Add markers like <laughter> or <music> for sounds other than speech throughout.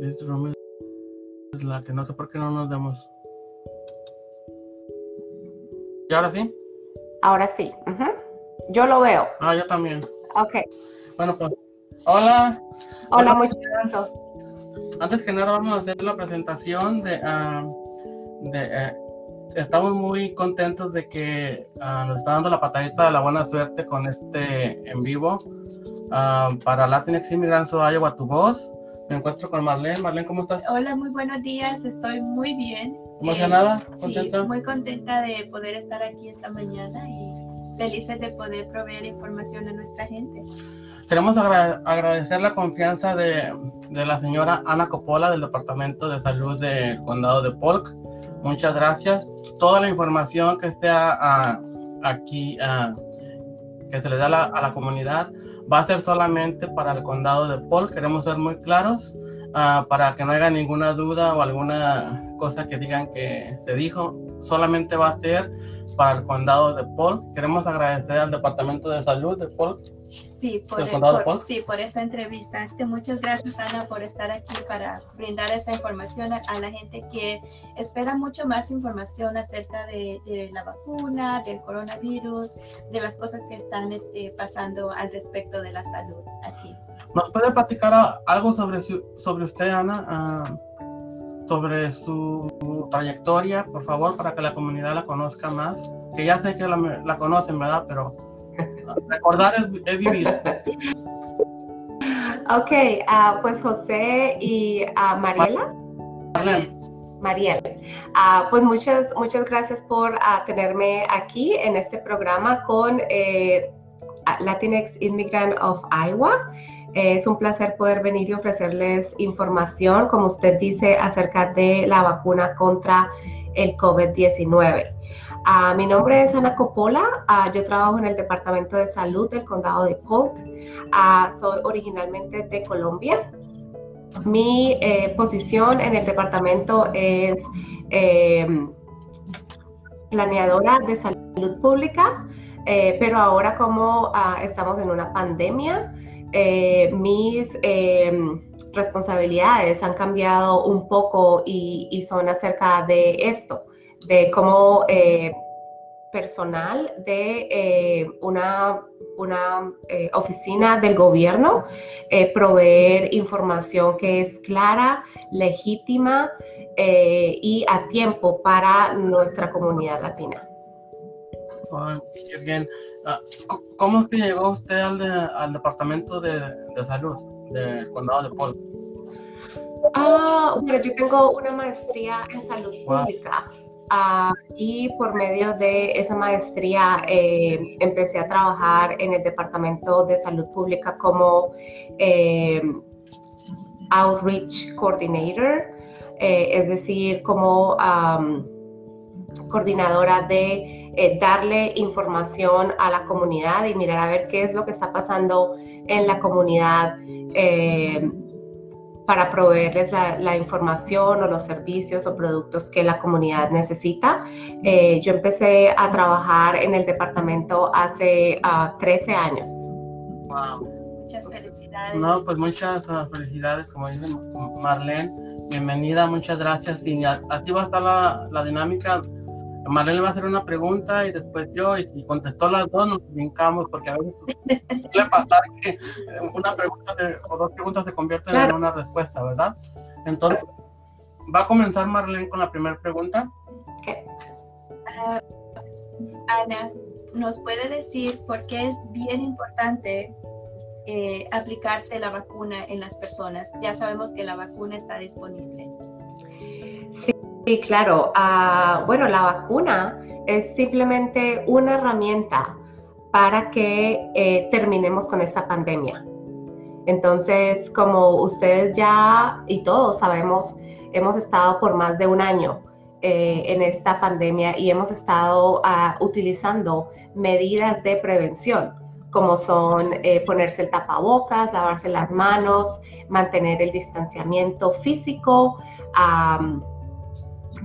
This room is late. No sé por qué no nos vemos. ¿Y ahora sí? Ahora sí. ujú. Yo lo veo. Ah, yo también. Ok. Bueno, pues. Hola. Hola, buenas. gusto. Antes que nada vamos a hacer la presentación de, ah, de, eh, estamos muy contentos de que ah, nos está dando la patadita de la buena suerte con este en vivo ah, para Latinx Immigrants Iowa Tu Voz. Me encuentro con Marlene. Marlene, ¿cómo estás? Hola, muy buenos días. Estoy muy bien. ¿Emocionada? Eh, sí, ¿Contenta? muy contenta de poder estar aquí esta mañana y felices de poder proveer información a nuestra gente. Queremos agra- agradecer la confianza de, de la señora Ana Coppola del Departamento de Salud del Condado de Polk. Muchas gracias. Toda la información que esté ah, ah, aquí, ah, que se le da a la, a la comunidad, va a ser solamente para el Condado de Polk. Queremos ser muy claros ah, para que no haya ninguna duda o alguna cosa que digan que se dijo. Solamente va a ser para el Condado de Polk. Queremos agradecer al Departamento de Salud de Polk Sí, por, ¿Del condado de por- sí, por esta entrevista. Este, muchas gracias, Ana, por estar aquí para brindar esa información a, a la gente que espera mucho más información acerca de, de la vacuna, del coronavirus, de las cosas que están este, pasando al respecto de la salud aquí. ¿Nos puede platicar algo sobre, su- sobre usted, Ana? Ah, sobre su trayectoria, por favor, para que la comunidad la conozca más. Que ya sé que la, la conocen, ¿verdad? Pero recordar es, es vivir. Ok, ah, pues José y ah, Mariela. Mariel, ah, pues muchas, muchas gracias por ah, tenerme aquí en este programa con eh, Latinx Immigrant of Iowa. Eh, es un placer poder venir y ofrecerles información, como usted dice, acerca de la vacuna contra el COVID-19. Ah, mi nombre es Ana Coppola, ah, yo trabajo en el Departamento de Salud del Condado de Polk. Ah, soy originalmente de Colombia. Mi eh, posición en el departamento es eh, planeadora de salud pública, eh, pero ahora como estamos en una pandemia, eh, mis eh, responsabilidades han cambiado un poco y, y son acerca de esto, de cómo eh, personal de eh, una, una eh, oficina del gobierno proveer información que es clara, legítima y a tiempo para nuestra comunidad latina. bien. Ah, ¿Cómo es que llegó usted al, de- al Departamento de, de Salud del Condado de Polk? Ah, bueno, yo tengo una maestría en salud Wow. pública ah, y por medio de esa maestría eh, empecé a trabajar en el Departamento de Salud Pública como eh, Outreach Coordinator, eh, es decir, como coordinadora de darle información a la comunidad y mirar a ver qué es lo que está pasando en la comunidad. Para proveerles la, la información o los servicios o productos que la comunidad necesita. Eh, yo empecé a trabajar en el departamento hace ah, 13 años. Wow. Muchas felicidades. No, pues muchas ah, felicidades, como dice Marlene. Bienvenida, muchas gracias. Y así va a estar la, la dinámica. Marlene le va a hacer una pregunta y después yo, y si contestó las dos, nos brincamos, porque a veces <laughs> suele pasar que eh, una pregunta o dos preguntas se convierten en Claro. una respuesta, ¿verdad? Entonces, va a comenzar Marlene con la primera pregunta. Ah, Ana, ¿nos puede decir por qué es bien importante eh, aplicarse la vacuna en las personas? Ya sabemos que la vacuna está disponible. Sí, claro. Ah, bueno, la vacuna es simplemente una herramienta para que eh, terminemos con esta pandemia. Entonces, como ustedes ya y todos sabemos, hemos estado por más de un año eh, en esta pandemia y hemos estado ah, utilizando medidas de prevención, como son eh, ponerse el tapabocas, lavarse las manos, mantener el distanciamiento físico.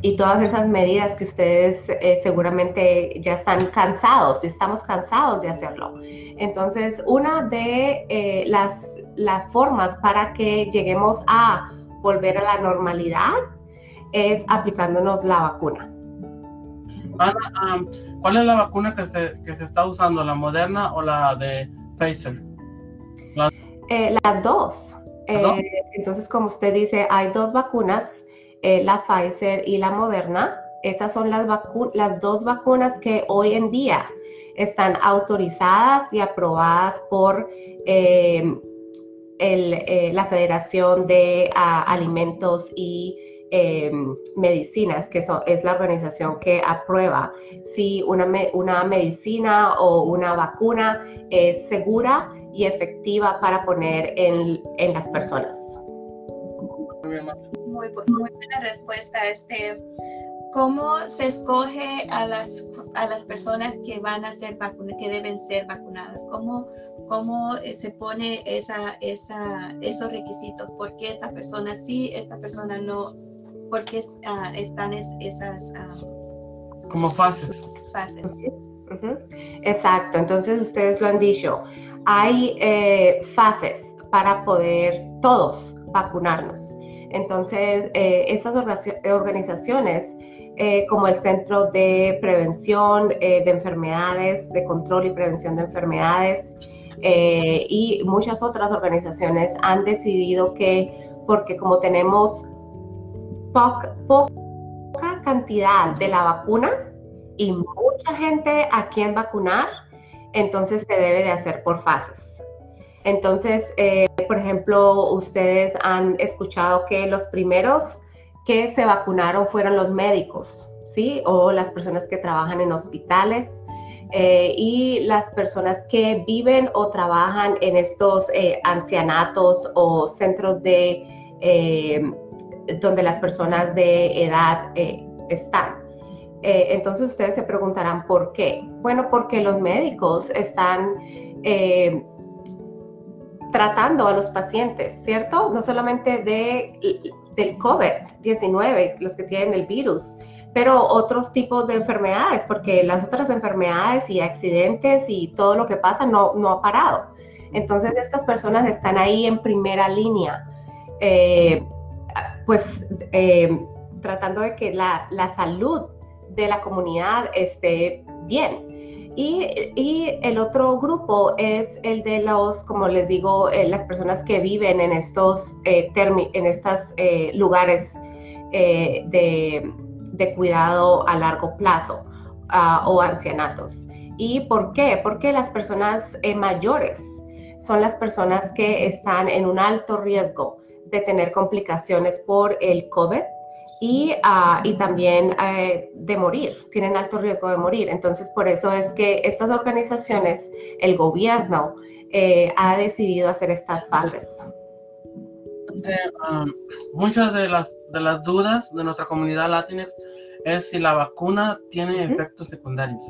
Y todas esas medidas que ustedes eh, seguramente ya están cansados estamos cansados de hacerlo. Entonces, una de eh, las, las formas para que lleguemos a volver a la normalidad es aplicándonos la vacuna. Ana, ¿cuál es la vacuna que se, que se está usando, la moderna o la de Pfizer? Eh, las dos. Entonces, como usted dice, hay dos vacunas, eh, la Pfizer y la Moderna. Esas son las, las dos vacunas que hoy en día están autorizadas y aprobadas por el, la Federación de Alimentos y Medicinas, que es la organización que aprueba si una, medicina o una vacuna es segura y efectiva para poner en, las personas. Muy buena respuesta. Este, ¿Cómo se escoge a las, a las personas que van a ser vacunadas, que deben ser vacunadas? ¿Cómo, cómo eh, se pone esa, esa, esos requisitos? ¿Por qué esta persona sí, esta persona no? ¿Por qué uh, están esas... Uh, Como fases. Fases. Exacto, entonces ustedes lo han dicho hay eh, fases para poder todos vacunarnos. Entonces, eh, estas organizaciones eh, como el Centro de Prevención de Enfermedades, de Control y Prevención de Enfermedades y muchas otras organizaciones han decidido que, porque como tenemos poca cantidad de la vacuna y mucha gente a quien vacunar, entonces se debe de hacer por fases. Entonces, eh, por ejemplo, ustedes han escuchado que los primeros que se vacunaron fueron los médicos, ¿sí? O las personas que trabajan en hospitales eh, y las personas que viven o trabajan en estos eh, ancianatos o centros de donde las personas de edad están. Eh, entonces ustedes se preguntarán por qué. Bueno, porque los médicos están eh, tratando a los pacientes, ¿cierto? No solamente de, del COVID-19, los que tienen el virus, pero otros tipos de enfermedades, porque las otras enfermedades y accidentes y todo lo que pasa no, no ha parado. Entonces estas personas están ahí en primera línea, eh, pues tratando de que la, la salud de la comunidad esté bien. Y, el otro grupo es el de los, como les digo, eh, las personas que viven en estos, eh, en estos eh, lugares de, cuidado a largo plazo ah, o ancianatos. ¿Y por qué? Porque las personas mayores son las personas que están en un alto riesgo de tener complicaciones por el COVID Ah, y, también eh, de morir, tienen alto riesgo de morir. Entonces, por eso es que estas organizaciones, el gobierno, eh, ha decidido hacer estas fases. Um, muchas de las, de las dudas de nuestra comunidad latina es si la vacuna tiene efectos secundarios.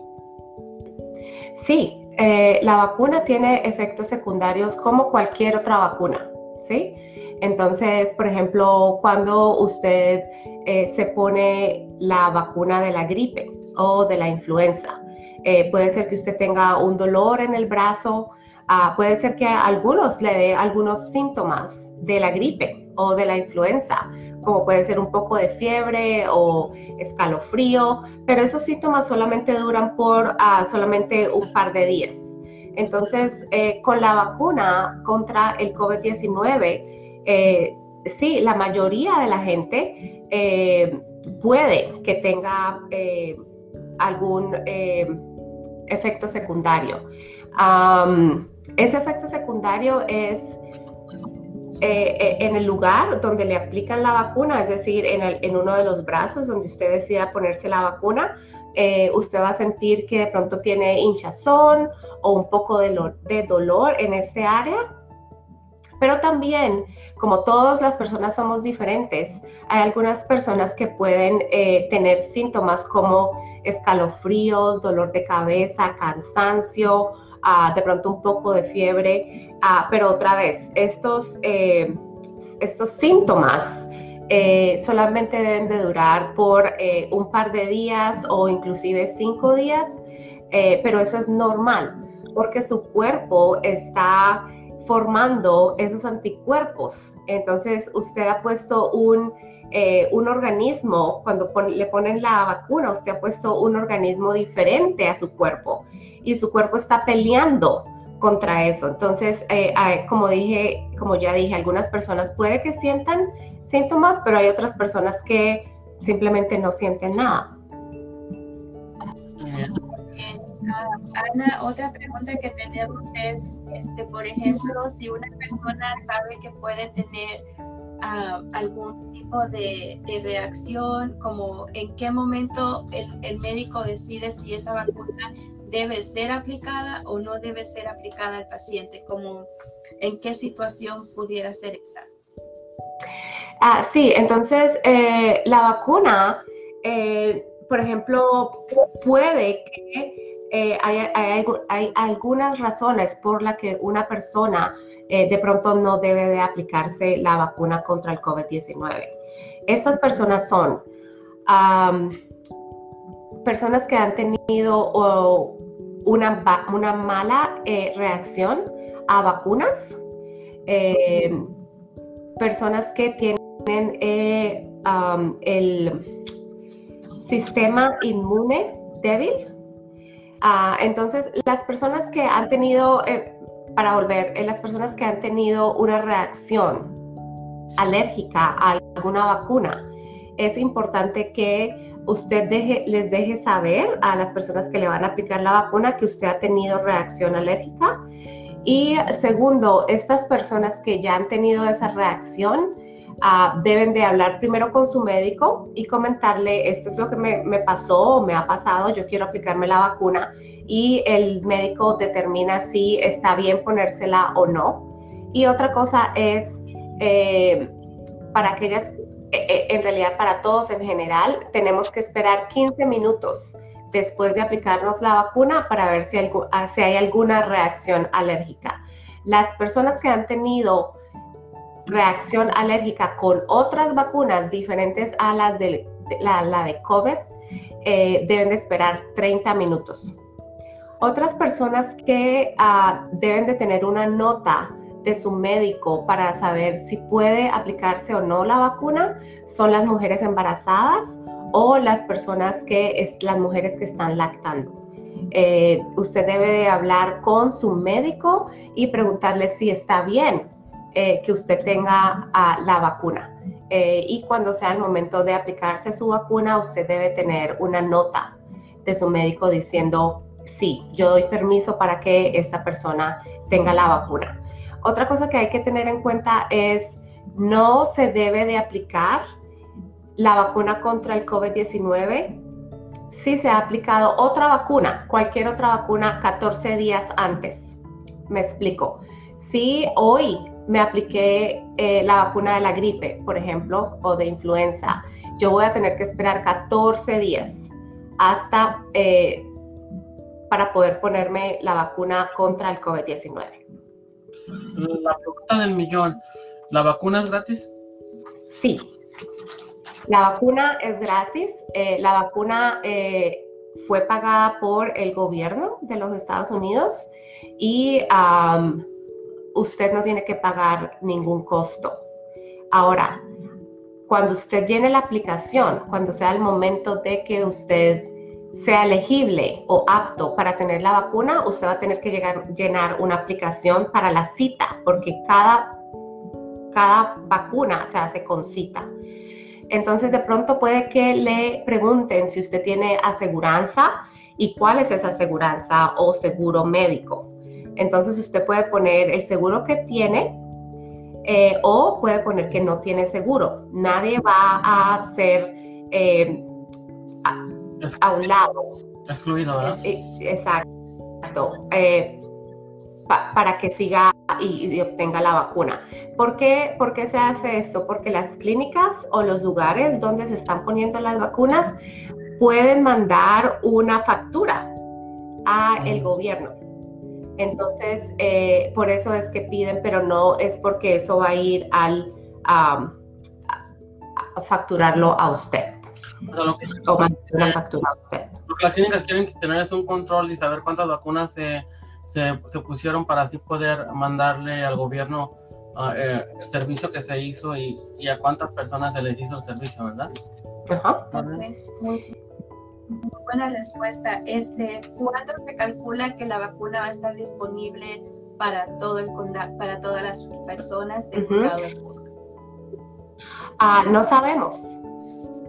Sí, eh, la vacuna tiene efectos secundarios como cualquier otra vacuna, ¿sí? Entonces, por ejemplo, cuando usted eh, se pone la vacuna de la gripe o de la influenza, eh, puede ser que usted tenga un dolor en el brazo, ah, puede ser que a algunos le dé algunos síntomas de la gripe o de la influenza, como puede ser un poco de fiebre o escalofrío, pero esos síntomas solamente duran por ah, solamente un par de días. Entonces, eh, con la vacuna contra el COVID-19, eh, sí, la mayoría de la gente eh, puede que tenga eh, algún efecto secundario. ese efecto secundario es en el lugar donde le aplican la vacuna, es decir, en, uno de los brazos donde usted decida ponerse la vacuna, usted va a sentir que de pronto tiene hinchazón o un poco de, de dolor en ese área pero también, como todas las personas somos diferentes, hay algunas personas que pueden eh, tener síntomas como escalofríos, dolor de cabeza, cansancio, ah, de pronto un poco de fiebre, ah, pero otra vez, estos, eh, estos síntomas eh, solamente deben de durar por un par de días o inclusive cinco días, pero eso es normal porque su cuerpo está formando esos anticuerpos. Entonces, usted ha puesto un, eh, un organismo, cuando le ponen la vacuna, usted ha puesto un organismo diferente a su cuerpo y su cuerpo está peleando contra eso. Entonces, eh, como dije, como ya dije, algunas personas puede que sientan síntomas, pero hay otras personas que simplemente no sienten nada. Ana, otra pregunta que tenemos es, este, por ejemplo, si una persona sabe que puede tener ah, algún tipo de, reacción, como en qué momento el, el, médico decide si esa vacuna debe ser aplicada o no debe ser aplicada al paciente, como en qué situación pudiera ser esa. Ah, sí, entonces eh, la vacuna, eh, por ejemplo, puede que eh, hay, algunas razones por las que una persona eh, de pronto no debe de aplicarse la vacuna contra el COVID-19. Estas personas son personas que han tenido una, mala eh, reacción a vacunas, personas que tienen el sistema inmune débil, Ah, entonces, las personas que han tenido, eh, para volver, eh, las personas que han tenido una reacción alérgica a alguna vacuna, es importante que usted les deje saber a las personas que le van a aplicar la vacuna que usted ha tenido reacción alérgica. Y segundo, estas personas que ya han tenido esa reacción, Ah, deben de hablar primero con su médico y comentarle, esto es lo que me, me pasó o me ha pasado, yo quiero aplicarme la vacuna y el médico determina si está bien ponérsela o no. Y otra cosa es, eh, para aquellas, eh, eh, en realidad para todos en general, tenemos que esperar 15 minutos después de aplicarnos la vacuna para ver si, ah, si hay alguna reacción alérgica. Las personas que han tenido reacción alérgica con otras vacunas diferentes a las de la, de COVID, eh, deben de esperar 30 minutos. Otras personas que ah, deben de tener una nota de su médico para saber si puede aplicarse o no la vacuna son las mujeres embarazadas o las personas que es las mujeres que están lactando. Eh, usted debe de hablar con su médico y preguntarle si está bien eh, que usted tenga la vacuna. Eh, y cuando sea el momento de aplicarse su vacuna, usted debe tener una nota de su médico diciendo, sí, yo doy permiso para que esta persona tenga la vacuna. Otra cosa que hay que tener en cuenta es, no se debe de aplicar la vacuna contra el COVID-19 si se ha aplicado otra vacuna, cualquier otra vacuna 14 días antes. Me explico. Si hoy me apliqué eh, la vacuna de la gripe, por ejemplo, o de influenza, yo voy a tener que esperar 14 días hasta eh, para poder ponerme la vacuna contra el COVID-19. La pregunta del millón, ¿la vacuna es gratis? Sí, la vacuna es gratis. Eh, la vacuna fue pagada por el gobierno de los Estados Unidos y usted no tiene que pagar ningún costo. Ahora, cuando usted llene la aplicación, cuando sea el momento de que usted sea elegible o apto para tener la vacuna, usted va a tener que llegar, llenar una aplicación para la cita, porque cada, cada vacuna se hace con cita. Entonces, de pronto puede que le pregunten si usted tiene aseguranza y cuál es esa aseguranza o seguro médico. Entonces usted puede poner el seguro que tiene eh, o puede poner que no tiene seguro. Nadie va a ser eh, a, un lado. Excluido, ¿verdad? Eh, exacto. para que siga y, obtenga la vacuna. ¿Por qué, ¿Por qué se hace esto? Porque las clínicas o los lugares donde se están poniendo las vacunas pueden mandar una factura a el gobierno entonces, eh, por eso es que piden, pero no es porque eso va a ir al a, facturarlo a usted. Lo que, o a usted. Lo que las clínicas quieren tener es un control y saber cuántas vacunas se, se, se pusieron para así poder mandarle al gobierno ah, eh, el servicio que se hizo y, y, a cuántas personas se les hizo el servicio, ¿verdad? Ajá. Okay. Muy, buena respuesta. Este, ¿Cuándo se calcula que la vacuna va a estar disponible para todo el para todas las personas del uh -huh. condado de Polk? Uh, no sabemos.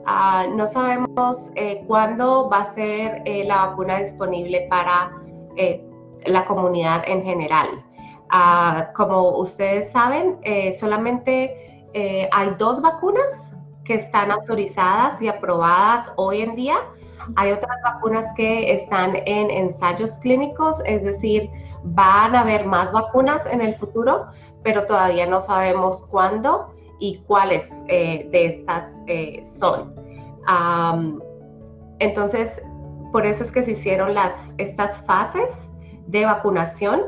Uh, no sabemos eh, cuándo va a ser eh, la vacuna disponible para eh, la comunidad en general. Uh, como ustedes saben, solamente hay dos vacunas que están autorizadas y aprobadas hoy en día. Hay otras vacunas que están en ensayos clínicos, es decir, van a haber más vacunas en el futuro, pero todavía no sabemos cuándo y cuáles eh, de estas eh, son. Entonces, por eso es que se hicieron las, estas fases de vacunación.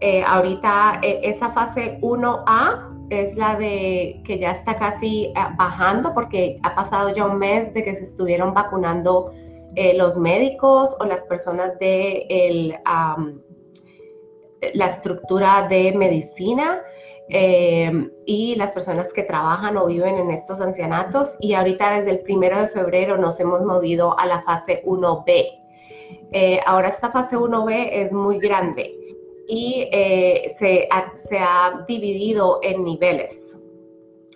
Eh, ahorita esa fase 1A es la de que ya está casi bajando porque ha pasado ya un mes de que se estuvieron vacunando los médicos o las personas de la estructura de medicina eh, y las personas que trabajan o viven en estos ancianatos. Y ahorita desde el primero de febrero nos hemos movido a la fase 1B. Eh, ahora esta fase 1B es muy grande y eh, se, ha, se, ha, dividido en niveles.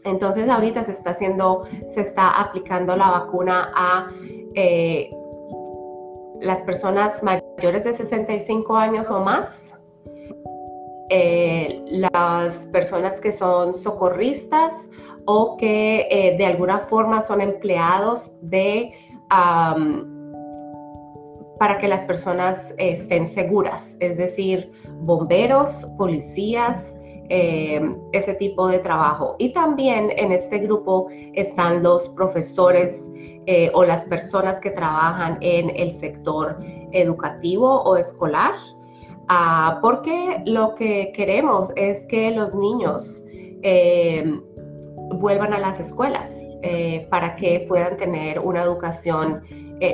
Entonces ahorita se está haciendo, se está aplicando la vacuna a eh, las personas mayores de 65 años o más eh, las personas que son socorristas o que eh, de alguna forma son empleados de para que las personas estén seguras, es decir, bomberos, policías, eh, ese tipo de trabajo. Y también en este grupo están los profesores eh, o las personas que trabajan en el sector educativo o escolar, Ah, porque lo que queremos es que los niños eh, vuelvan a las escuelas eh, para que puedan tener una educación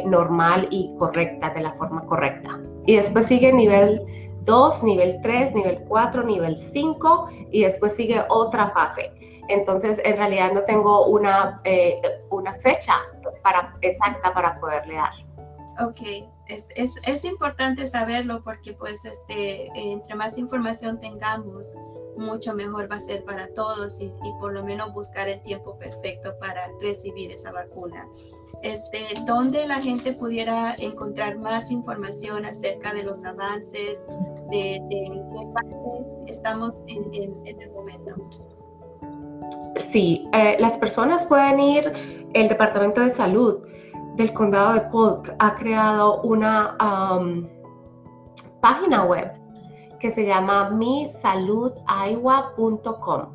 normal y correcta, de la forma correcta. Y después sigue nivel 2, nivel 3, nivel 4, nivel 5 y después sigue otra fase. Entonces, en realidad no tengo una, una fecha para, exacta para poderle dar. Ok, es, es, es, importante saberlo porque pues este, entre más información tengamos, mucho mejor va a ser para todos y, y, por lo menos buscar el tiempo perfecto para recibir esa vacuna. Este, ¿Dónde la gente pudiera encontrar más información acerca de los avances, de, de qué fase estamos en, en, en, el momento? Sí, eh, las personas pueden ir, el Departamento de Salud del condado de Polk ha creado una um, página web que se llama misaludaiwa.com.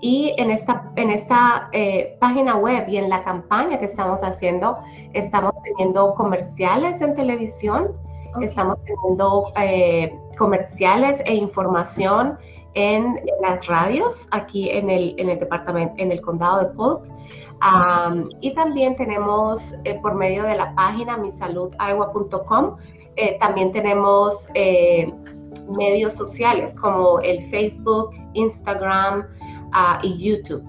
Y en esta, en esta eh, página web y en la campaña que estamos haciendo, estamos teniendo comerciales en televisión, okay. estamos teniendo eh, comerciales e información en, las radios aquí en el, en el departamento, en el condado de Polk. Y también tenemos eh, por medio de la página misaludagua.com, eh, también tenemos eh, medios sociales como el Facebook, Instagram uh, y YouTube.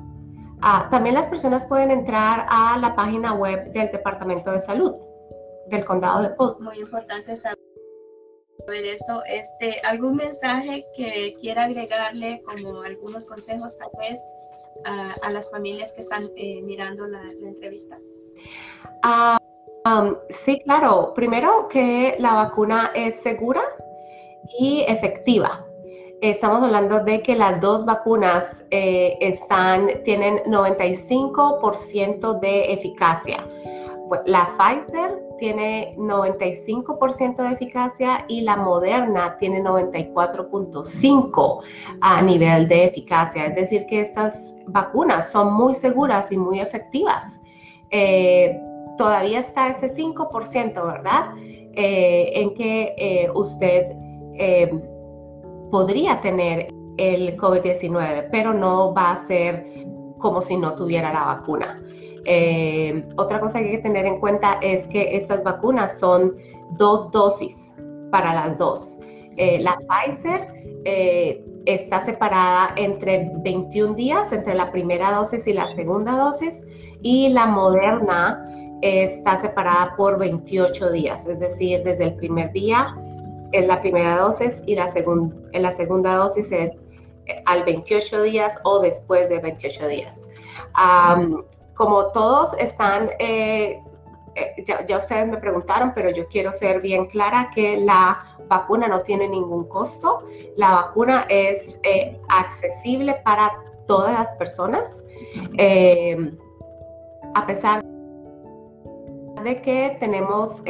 Uh, también las personas pueden entrar a la página web del Departamento de Salud del Condado de Polk. Muy importante saber eso. Este, ¿Algún mensaje que quiera agregarle como algunos consejos tal vez a, a las familias que están eh, mirando la, la entrevista? Uh, um, sí, claro. Primero que la vacuna es segura y efectiva. Estamos hablando de que las dos vacunas eh, están, tienen 95% de eficacia. La Pfizer tiene 95% de eficacia y la Moderna tiene 94.5 a nivel de eficacia. Es decir, que estas vacunas son muy seguras y muy efectivas. Eh, todavía está ese 5%, ¿verdad? Eh, en que eh, usted podría tener el COVID-19, pero no va a ser como si no tuviera la vacuna. Eh, otra cosa que hay que tener en cuenta es que estas vacunas son dos dosis para las dos. la Pfizer está separada entre 21 días entre la primera dosis y la segunda dosis y la Moderna está separada por 28 días, es decir, desde el primer día es la primera dosis y la, la segunda dosis es eh, al 28 días o después de 28 días. Como todos están, eh, eh, ya, ustedes me preguntaron, pero yo quiero ser bien clara que la vacuna no tiene ningún costo. La vacuna es accesible para todas las personas. a pesar de que tenemos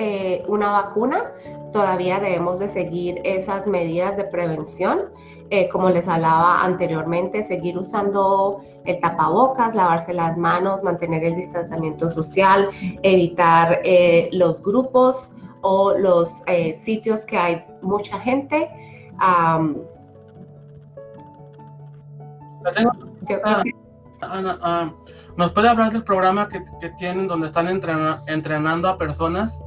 una vacuna, todavía debemos de seguir esas medidas de prevención. Eh, como les hablaba anteriormente, seguir usando el tapabocas, lavarse las manos, mantener el distanciamiento social, evitar eh, los grupos o los eh, sitios que hay mucha gente. ¿Nos puede hablar del programa que, tienen donde están entrenando a personas?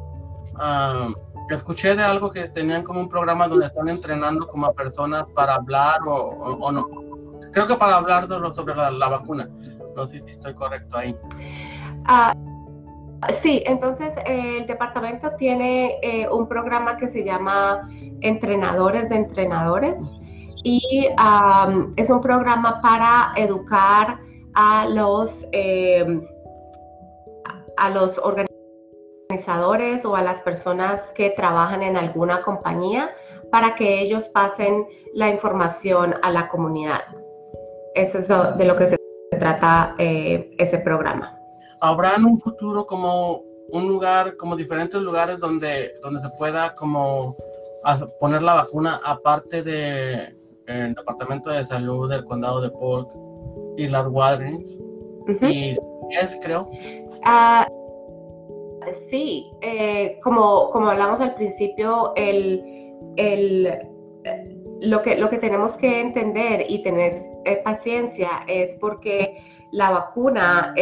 Escuché de algo que tenían como un programa donde están entrenando como a personas para hablar o, no. Creo que para hablar de lo, sobre la, vacuna. No sé si estoy correcto ahí. Ah, sí, entonces el departamento tiene eh, un programa que se llama Entrenadores de Entrenadores y es un programa para educar a los, eh, a los organizadores o a las personas que trabajan en alguna compañía para que ellos pasen la información a la comunidad. Eso es de lo que se trata eh, ese programa. ¿Habrá en un futuro como un lugar, como diferentes lugares donde, donde se pueda como poner la vacuna aparte del de, Departamento de Salud del Condado de Polk y las Walgreens? Y es, creo. Uh, Sí, eh, como, como hablamos al principio, el, lo, que, lo que tenemos que entender y tener eh, paciencia es porque la vacuna,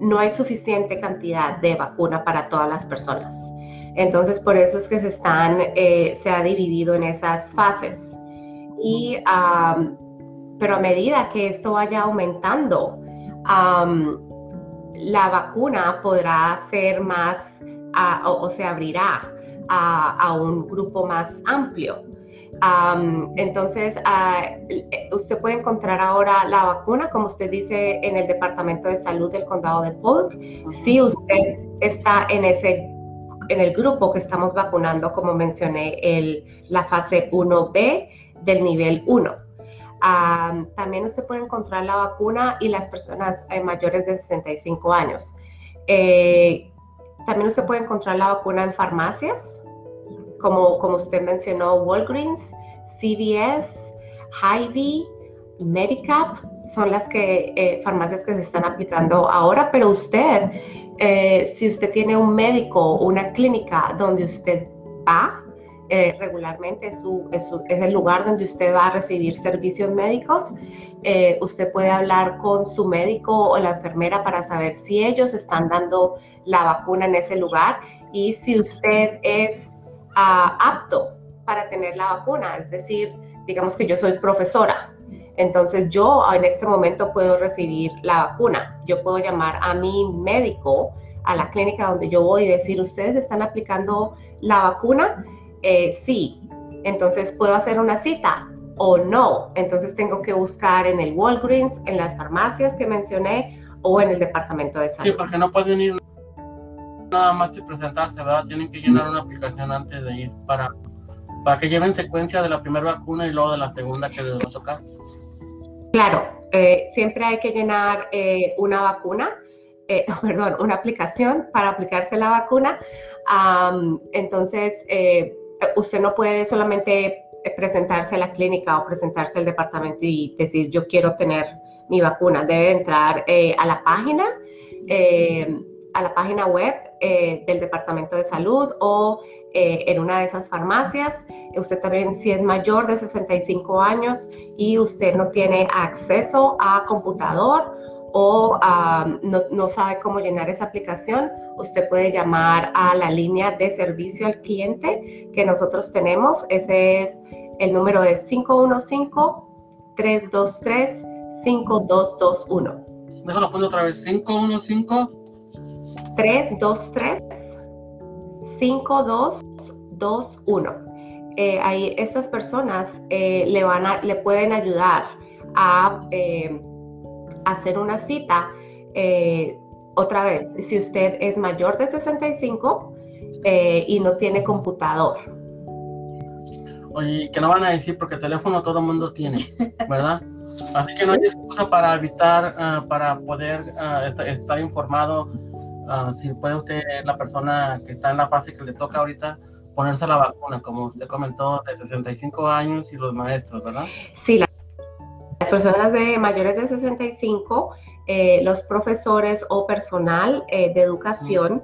no hay suficiente cantidad de vacuna para todas las personas. Entonces, por eso es que se están, eh, se ha dividido en esas fases. Y, pero a medida que esto vaya aumentando, la vacuna podrá ser más o, se abrirá a, un grupo más amplio. entonces, usted puede encontrar ahora la vacuna, como usted dice, en el Departamento de Salud del Condado de Polk. Si usted está en ese en el grupo que estamos vacunando, como mencioné, el, la fase 1B del nivel 1 también usted puede encontrar la vacuna y las personas eh, mayores de 65 años. Eh, también usted puede encontrar la vacuna en farmacias, como, como usted mencionó, Walgreens, CVS, Hy-Vee, Medicap, son las que, eh, farmacias que se están aplicando ahora, pero usted, si usted tiene un médico, una clínica donde usted va, eh, regularmente es, el lugar donde usted va a recibir servicios médicos. Eh, usted puede hablar con su médico o la enfermera para saber si ellos están dando la vacuna en ese lugar y si usted es ah, apto para tener la vacuna. Es decir, digamos que yo soy profesora. Entonces yo en este momento puedo recibir la vacuna. Yo puedo llamar a mi médico, a la clínica donde yo voy y decir, ustedes están aplicando la vacuna eh, sí, entonces puedo hacer una cita o no. Entonces tengo que buscar en el Walgreens, en las farmacias que mencioné o en el departamento de salud. Sí, porque no pueden ir nada más que presentarse, ¿verdad? Tienen que llenar una aplicación antes de ir para, para que lleven secuencia de la primera vacuna y luego de la segunda que les va a tocar. Claro, eh, siempre hay que llenar eh, una vacuna, <laughs> perdón, una aplicación para aplicarse la vacuna. entonces, usted no puede solamente presentarse a la clínica o presentarse al departamento y decir yo quiero tener mi vacuna. Debe entrar eh, a la página, eh, a la página web eh, del Departamento de Salud o en una de esas farmacias. Usted también, si es mayor de 65 años y usted no tiene acceso a computador o no, no, sabe cómo llenar esa aplicación, usted puede llamar a la línea de servicio al cliente que nosotros tenemos. Ese es el número de 515-323-5221. Déjalo poner otra vez. 515 323 5221. Eh, ahí estas personas eh, le, van a, le pueden ayudar a eh, hacer una cita. Eh, otra vez, si usted es mayor de 65 y no tiene computador. Oye, que no van a decir porque teléfono todo el mundo tiene, ¿verdad? Así que no hay excusa para evitar, ah, para poder ah, estar, informado. Ah, si puede usted, la persona que está en la fase que le toca ahorita, ponerse la vacuna, como usted comentó, de 65 años y los maestros, ¿verdad? Sí, las personas de mayores de 65, eh, los profesores o personal eh, de educación.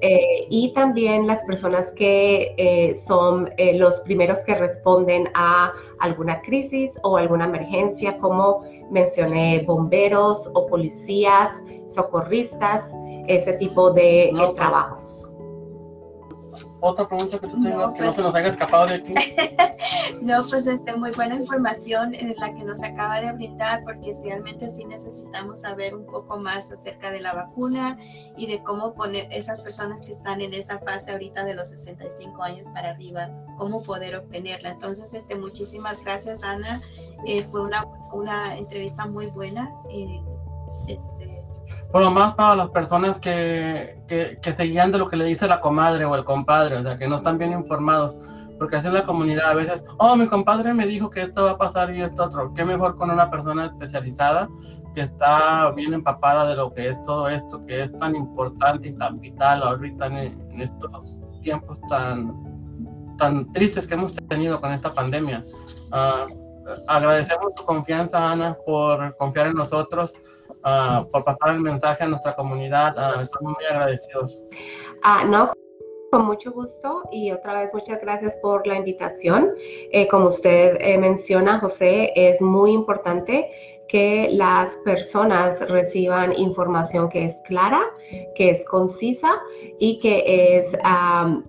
Eh, y también las personas que son los primeros que responden a alguna crisis o alguna emergencia, como mencioné, bomberos o policías, socorristas, ese tipo de trabajos otra pregunta que tú tengas que no se nos pues haya escapado de aquí. <laughs> no, pues este, muy buena información en la que nos acaba de brindar, porque realmente sí necesitamos saber un poco más acerca de la vacuna y de cómo poner esas personas que están en esa fase ahorita de los 65 años para arriba, cómo poder obtenerla. Entonces, este, muchísimas gracias, Ana. Eh, fue una, una entrevista muy buena. Y, este, lo más para las personas que, que, que, de lo que le dice la comadre o el compadre, o sea, que no están bien informados, porque así en la comunidad a veces, oh, mi compadre me dijo que esto va a pasar y esto otro, qué mejor con una persona especializada que está bien empapada de lo que es todo esto, que es tan importante y tan vital ahorita en, estos tiempos tan, tan tristes que hemos tenido con esta pandemia. Uh, agradecemos tu confianza, Ana, por confiar en nosotros. Ah, por pasar el mensaje a nuestra comunidad. Uh, estamos muy agradecidos. Ah, no, con mucho gusto y otra vez muchas gracias por la invitación. Eh, como usted eh, menciona, José, es muy importante que las personas reciban información que es clara, que es concisa y que es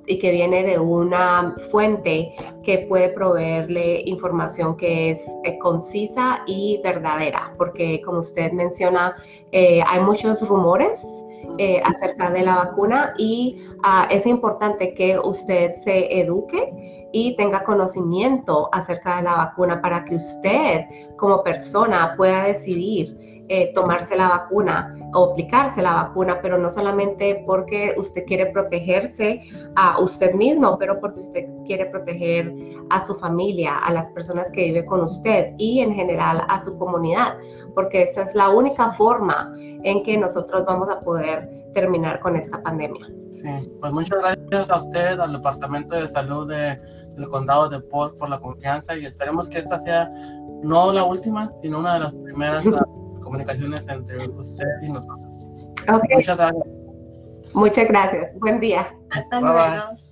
y que viene de una fuente que puede proveerle información que es eh, concisa y verdadera, porque como usted menciona, eh, hay muchos rumores eh, acerca de la vacuna y ah, es importante que usted se eduque y tenga conocimiento acerca de la vacuna para que usted como persona pueda decidir eh, tomarse la vacuna o aplicarse la vacuna, pero no solamente porque usted quiere protegerse a usted mismo, pero porque usted quiere proteger a su familia, a las personas que viven con usted y en general a su comunidad, porque esta es la única forma en que nosotros vamos a poder terminar con esta pandemia. Sí, pues muchas gracias a usted, al Departamento de Salud de el condado de Port por la confianza y esperemos que esta sea no la última, sino una de las primeras <laughs> comunicaciones entre usted y nosotros. Muchas gracias. Muchas gracias. Buen día. Hasta luego.